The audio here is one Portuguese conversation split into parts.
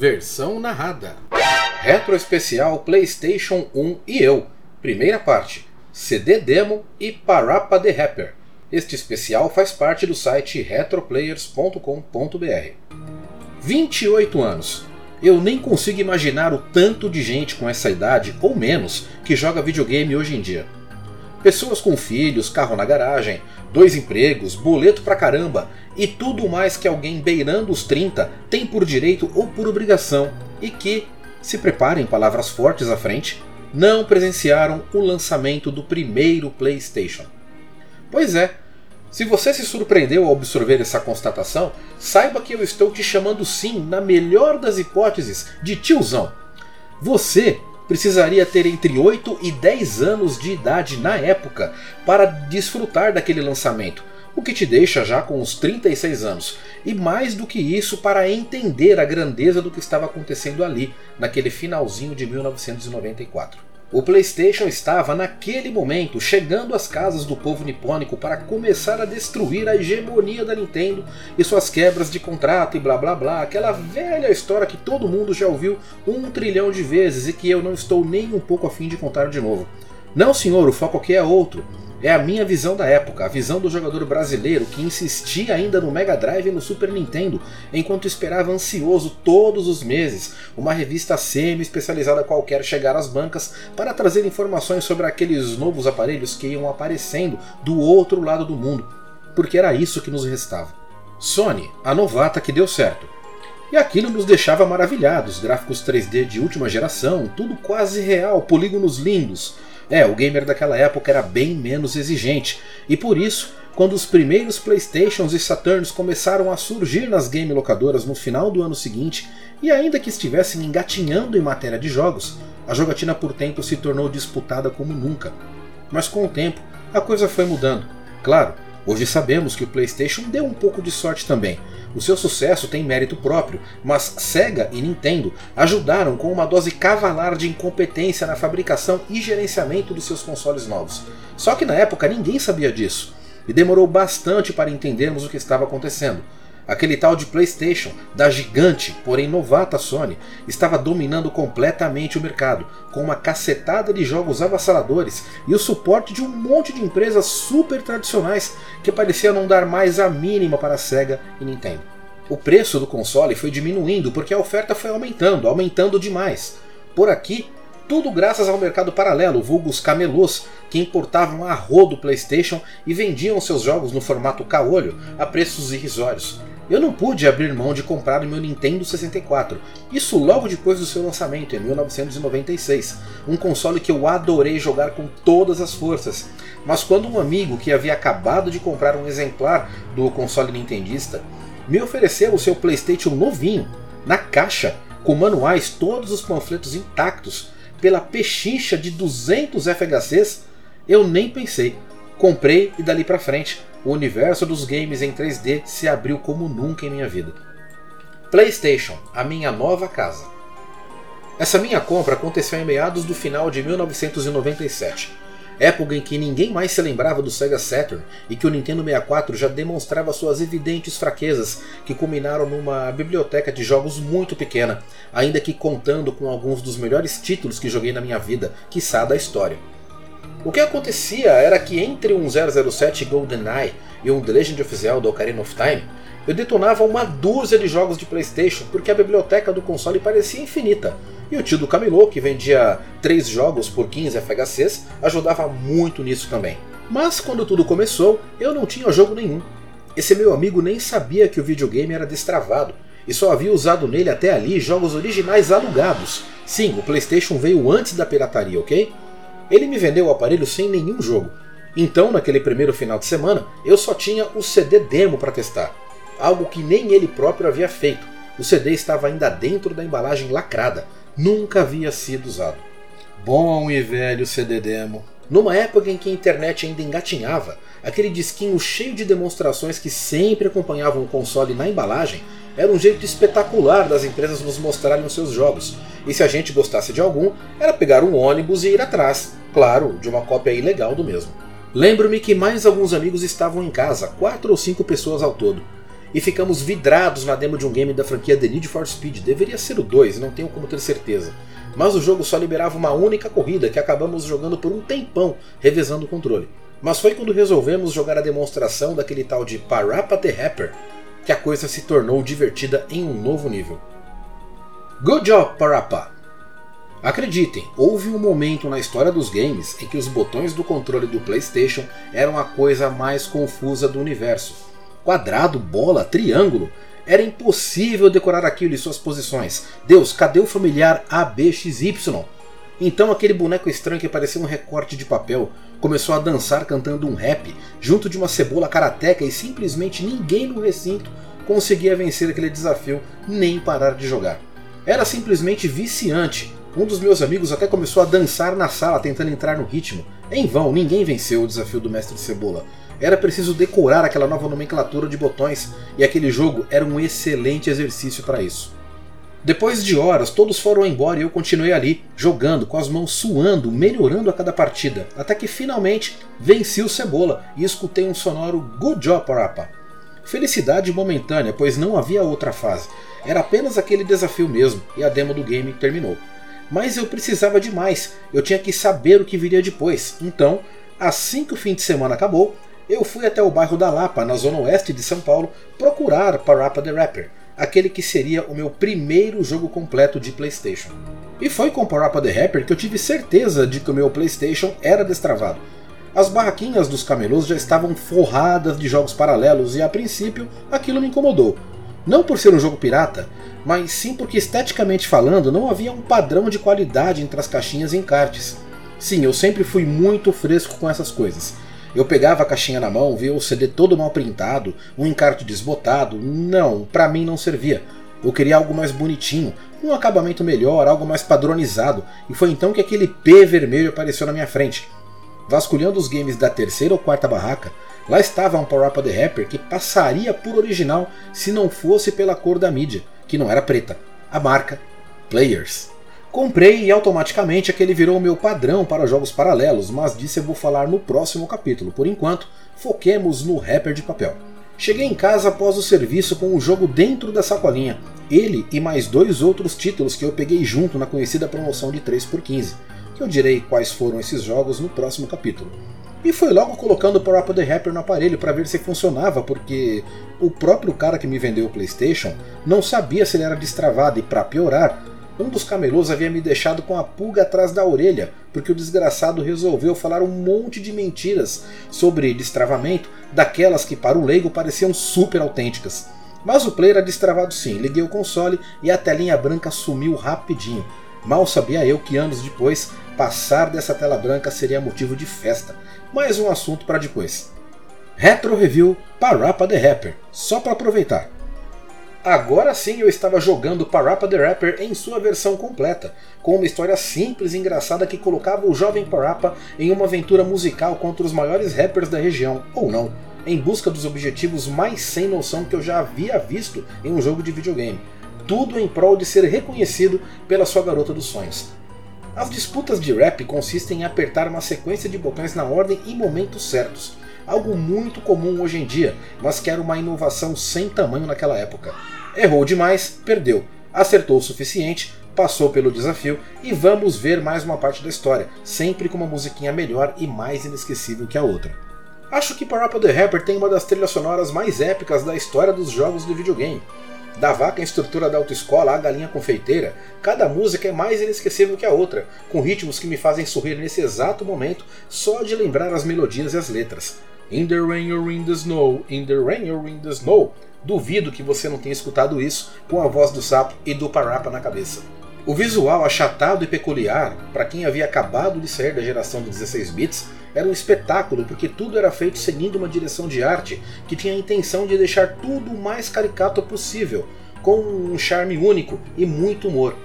Versão narrada. Retro especial PlayStation 1 e eu. Primeira parte. CD demo e Parappa the Rapper. Este especial faz parte do site retroplayers.com.br. 28 anos. Eu nem consigo imaginar o tanto de gente com essa idade, ou menos, que joga videogame hoje em dia. Pessoas com filhos, carro na garagem, dois empregos, boleto pra caramba e tudo mais que alguém beirando os 30 tem por direito ou por obrigação e que, se preparem palavras fortes à frente, não presenciaram o lançamento do primeiro PlayStation. Pois é, se você se surpreendeu ao absorver essa constatação, saiba que eu estou te chamando sim, na melhor das hipóteses, de tiozão. Você precisaria ter entre 8 e 10 anos de idade na época para desfrutar daquele lançamento, o que te deixa já com uns 36 anos, e mais do que isso para entender a grandeza do que estava acontecendo ali, naquele finalzinho de 1994. O PlayStation estava, naquele momento, chegando às casas do povo nipônico para começar a destruir a hegemonia da Nintendo e suas quebras de contrato e blá blá blá, aquela velha história que todo mundo já ouviu um trilhão de vezes e que eu não estou nem um pouco afim de contar de novo. Não, senhor, o foco aqui é outro. É a minha visão da época, a visão do jogador brasileiro que insistia ainda no Mega Drive e no Super Nintendo, enquanto esperava ansioso todos os meses uma revista semi-especializada qualquer chegar às bancas para trazer informações sobre aqueles novos aparelhos que iam aparecendo do outro lado do mundo, porque era isso que nos restava. Sony, a novata que deu certo. E aquilo nos deixava maravilhados, gráficos 3D de última geração, tudo quase real, polígonos lindos, é, o gamer daquela época era bem menos exigente, e por isso, quando os primeiros Playstations e Saturns começaram a surgir nas game locadoras no final do ano seguinte, e ainda que estivessem engatinhando em matéria de jogos, a jogatina por tempo se tornou disputada como nunca. Mas com o tempo, a coisa foi mudando. Claro, hoje sabemos que o PlayStation deu um pouco de sorte também, o seu sucesso tem mérito próprio, mas Sega e Nintendo ajudaram com uma dose cavalar de incompetência na fabricação e gerenciamento dos seus consoles novos. Só que na época ninguém sabia disso, e demorou bastante para entendermos o que estava acontecendo. Aquele tal de PlayStation, da gigante, porém novata Sony, estava dominando completamente o mercado, com uma cacetada de jogos avassaladores e o suporte de um monte de empresas super tradicionais que pareciam não dar mais a mínima para a Sega e Nintendo. O preço do console foi diminuindo porque a oferta foi aumentando, aumentando demais. Por aqui, tudo graças ao mercado paralelo, vulgos camelôs, que importavam a rodo PlayStation e vendiam seus jogos no formato caolho a preços irrisórios. Eu não pude abrir mão de comprar o meu Nintendo 64, isso logo depois do seu lançamento, em 1996, um console que eu adorei jogar com todas as forças. Mas quando um amigo que havia acabado de comprar um exemplar do console nintendista me ofereceu o seu PlayStation novinho, na caixa, com manuais, todos os panfletos intactos, pela pechincha de 200 FHCs, eu nem pensei. Comprei e dali para frente o universo dos games em 3D se abriu como nunca em minha vida. PlayStation, a minha nova casa. Essa minha compra aconteceu em meados do final de 1997, época em que ninguém mais se lembrava do Sega Saturn e que o Nintendo 64 já demonstrava suas evidentes fraquezas, que culminaram numa biblioteca de jogos muito pequena, ainda que contando com alguns dos melhores títulos que joguei na minha vida, quiçá da história. O que acontecia era que entre um 007 GoldenEye e um The Legend of Zelda Ocarina of Time, eu detonava uma dúzia de jogos de Playstation porque a biblioteca do console parecia infinita, e o tio do Camelô, que vendia 3 jogos por 15 FHCs, ajudava muito nisso também. Mas quando tudo começou, eu não tinha jogo nenhum. Esse meu amigo nem sabia que o videogame era destravado, e só havia usado nele até ali jogos originais alugados. Sim, o PlayStation veio antes da pirataria, ok? Ele me vendeu o aparelho sem nenhum jogo. Então, naquele primeiro final de semana, eu só tinha o CD demo para testar. Algo que nem ele próprio havia feito. O CD estava ainda dentro da embalagem lacrada. Nunca havia sido usado. Bom e velho CD demo. Numa época em que a internet ainda engatinhava, aquele disquinho cheio de demonstrações que sempre acompanhavam o console na embalagem era um jeito espetacular das empresas nos mostrarem os seus jogos. E se a gente gostasse de algum, era pegar um ônibus e ir atrás, claro, de uma cópia ilegal do mesmo. Lembro-me que mais alguns amigos estavam em casa, quatro ou cinco pessoas ao todo. e ficamos vidrados na demo de um game da franquia The Need for Speed. Deveria ser o 2, não tenho como ter certeza. Mas o jogo só liberava uma única corrida que acabamos jogando por um tempão, revezando o controle. Mas foi quando resolvemos jogar a demonstração daquele tal de Parappa the Rapper que a coisa se tornou divertida em um novo nível. Good job, Parappa! Acreditem, houve um momento na história dos games em que os botões do controle do PlayStation eram a coisa mais confusa do universo. Quadrado, bola, triângulo. Era impossível decorar aquilo e suas posições. Deus, cadê o familiar ABXY? Então aquele boneco estranho que parecia um recorte de papel começou a dançar cantando um rap junto de uma cebola karateca e simplesmente ninguém no recinto conseguia vencer aquele desafio nem parar de jogar. Era simplesmente viciante. Um dos meus amigos até começou a dançar na sala tentando entrar no ritmo. Em vão, ninguém venceu o desafio do mestre Cebola. Era preciso decorar aquela nova nomenclatura de botões e aquele jogo era um excelente exercício para isso. Depois de horas, todos foram embora e eu continuei ali, jogando, com as mãos suando, melhorando a cada partida, até que finalmente venci o Cebola e escutei um sonoro Good Job, Parappa. Felicidade momentânea, pois não havia outra fase. Era apenas aquele desafio mesmo, e a demo do game terminou. Mas eu precisava de mais, eu tinha que saber o que viria depois. Então, assim que o fim de semana acabou, eu fui até o bairro da Lapa, na zona oeste de São Paulo, procurar Parappa the Rapper aquele que seria o meu primeiro jogo completo de PlayStation. E foi com Parappa the Rapper que eu tive certeza de que o meu PlayStation era destravado. As barraquinhas dos camelôs já estavam forradas de jogos paralelos e a princípio aquilo me incomodou. Não por ser um jogo pirata, mas sim porque esteticamente falando não havia um padrão de qualidade entre as caixinhas e encartes. Sim, eu sempre fui muito fresco com essas coisas. Eu pegava a caixinha na mão, via o CD todo mal printado, um encarte desbotado. Não, para mim não servia. Eu queria algo mais bonitinho, um acabamento melhor, algo mais padronizado, e foi então que aquele P vermelho apareceu na minha frente. Vasculhando os games da terceira ou quarta barraca, lá estava um Power Up the Rapper que passaria por original se não fosse pela cor da mídia, que não era preta, a marca Players. Comprei e automaticamente aquele virou o meu padrão para jogos paralelos, mas disso eu vou falar no próximo capítulo. Por enquanto, foquemos no rapper de papel. Cheguei em casa após o serviço com o jogo dentro da sacolinha, ele e mais dois outros títulos que eu peguei junto na conhecida promoção de 3x15, que eu direi quais foram esses jogos no próximo capítulo. E foi logo colocando o Power Up The Rapper no aparelho para ver se funcionava, porque o próprio cara que me vendeu o PlayStation não sabia se ele era destravado e para piorar, um dos camelôs havia me deixado com a pulga atrás da orelha, porque o desgraçado resolveu falar um monte de mentiras sobre destravamento, daquelas que para o leigo pareciam super autênticas. Mas o player era destravado sim, liguei o console e a telinha branca sumiu rapidinho. Mal sabia eu que anos depois, passar dessa tela branca seria motivo de festa. Mais um assunto para depois. Retro Review Parappa the Rapper, só para aproveitar. Agora sim eu estava jogando Parappa the Rapper em sua versão completa, com uma história simples e engraçada que colocava o jovem Parappa em uma aventura musical contra os maiores rappers da região, ou não, em busca dos objetivos mais sem noção que eu já havia visto em um jogo de videogame. Tudo em prol de ser reconhecido pela sua garota dos sonhos. As disputas de rap consistem em apertar uma sequência de botões na ordem e momentos certos, algo muito comum hoje em dia, mas que era uma inovação sem tamanho naquela época. Errou demais, perdeu. Acertou o suficiente, passou pelo desafio e vamos ver mais uma parte da história, sempre com uma musiquinha melhor e mais inesquecível que a outra. Acho que Parappa the Rapper tem uma das trilhas sonoras mais épicas da história dos jogos de videogame. Da vaca instrutora da autoescola à galinha confeiteira, cada música é mais inesquecível que a outra, com ritmos que me fazem sorrir nesse exato momento só de lembrar as melodias e as letras. In the rain or in the snow, in the rain or in the snow. Duvido que você não tenha escutado isso com a voz do sapo e do Parappa na cabeça. O visual achatado e peculiar, para quem havia acabado de sair da geração de 16 bits, era um espetáculo porque tudo era feito seguindo uma direção de arte que tinha a intenção de deixar tudo o mais caricato possível, com um charme único e muito humor.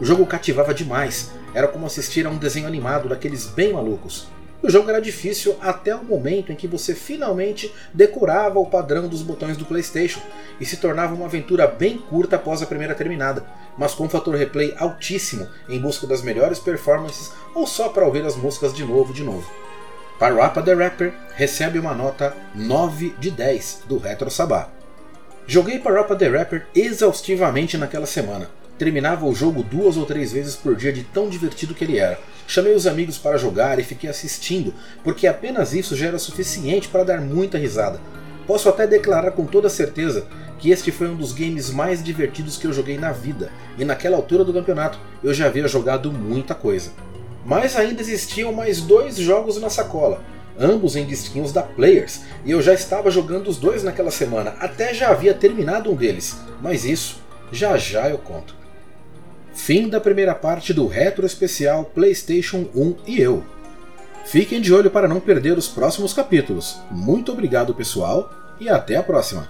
O jogo cativava demais, era como assistir a um desenho animado daqueles bem malucos. O jogo era difícil até o momento em que você finalmente decorava o padrão dos botões do PlayStation e se tornava uma aventura bem curta após a primeira terminada, mas com um fator replay altíssimo em busca das melhores performances ou só para ouvir as músicas de novo de novo. Parappa the Rapper recebe uma nota 9 de 10 do Retro Sabá. Joguei Parappa the Rapper exaustivamente naquela semana. Terminava o jogo duas ou três vezes por dia de tão divertido que ele era. Chamei os amigos para jogar e fiquei assistindo, porque apenas isso já era suficiente para dar muita risada. Posso até declarar com toda certeza que este foi um dos games mais divertidos que eu joguei na vida, e naquela altura do campeonato eu já havia jogado muita coisa. Mas ainda existiam mais dois jogos na sacola, ambos em disquinhos da Players, e eu já estava jogando os dois naquela semana, até já havia terminado um deles, mas isso já já eu conto. Fim da primeira parte do retro especial PlayStation 1 e eu. Fiquem de olho para não perder os próximos capítulos. Muito obrigado, pessoal, e até a próxima!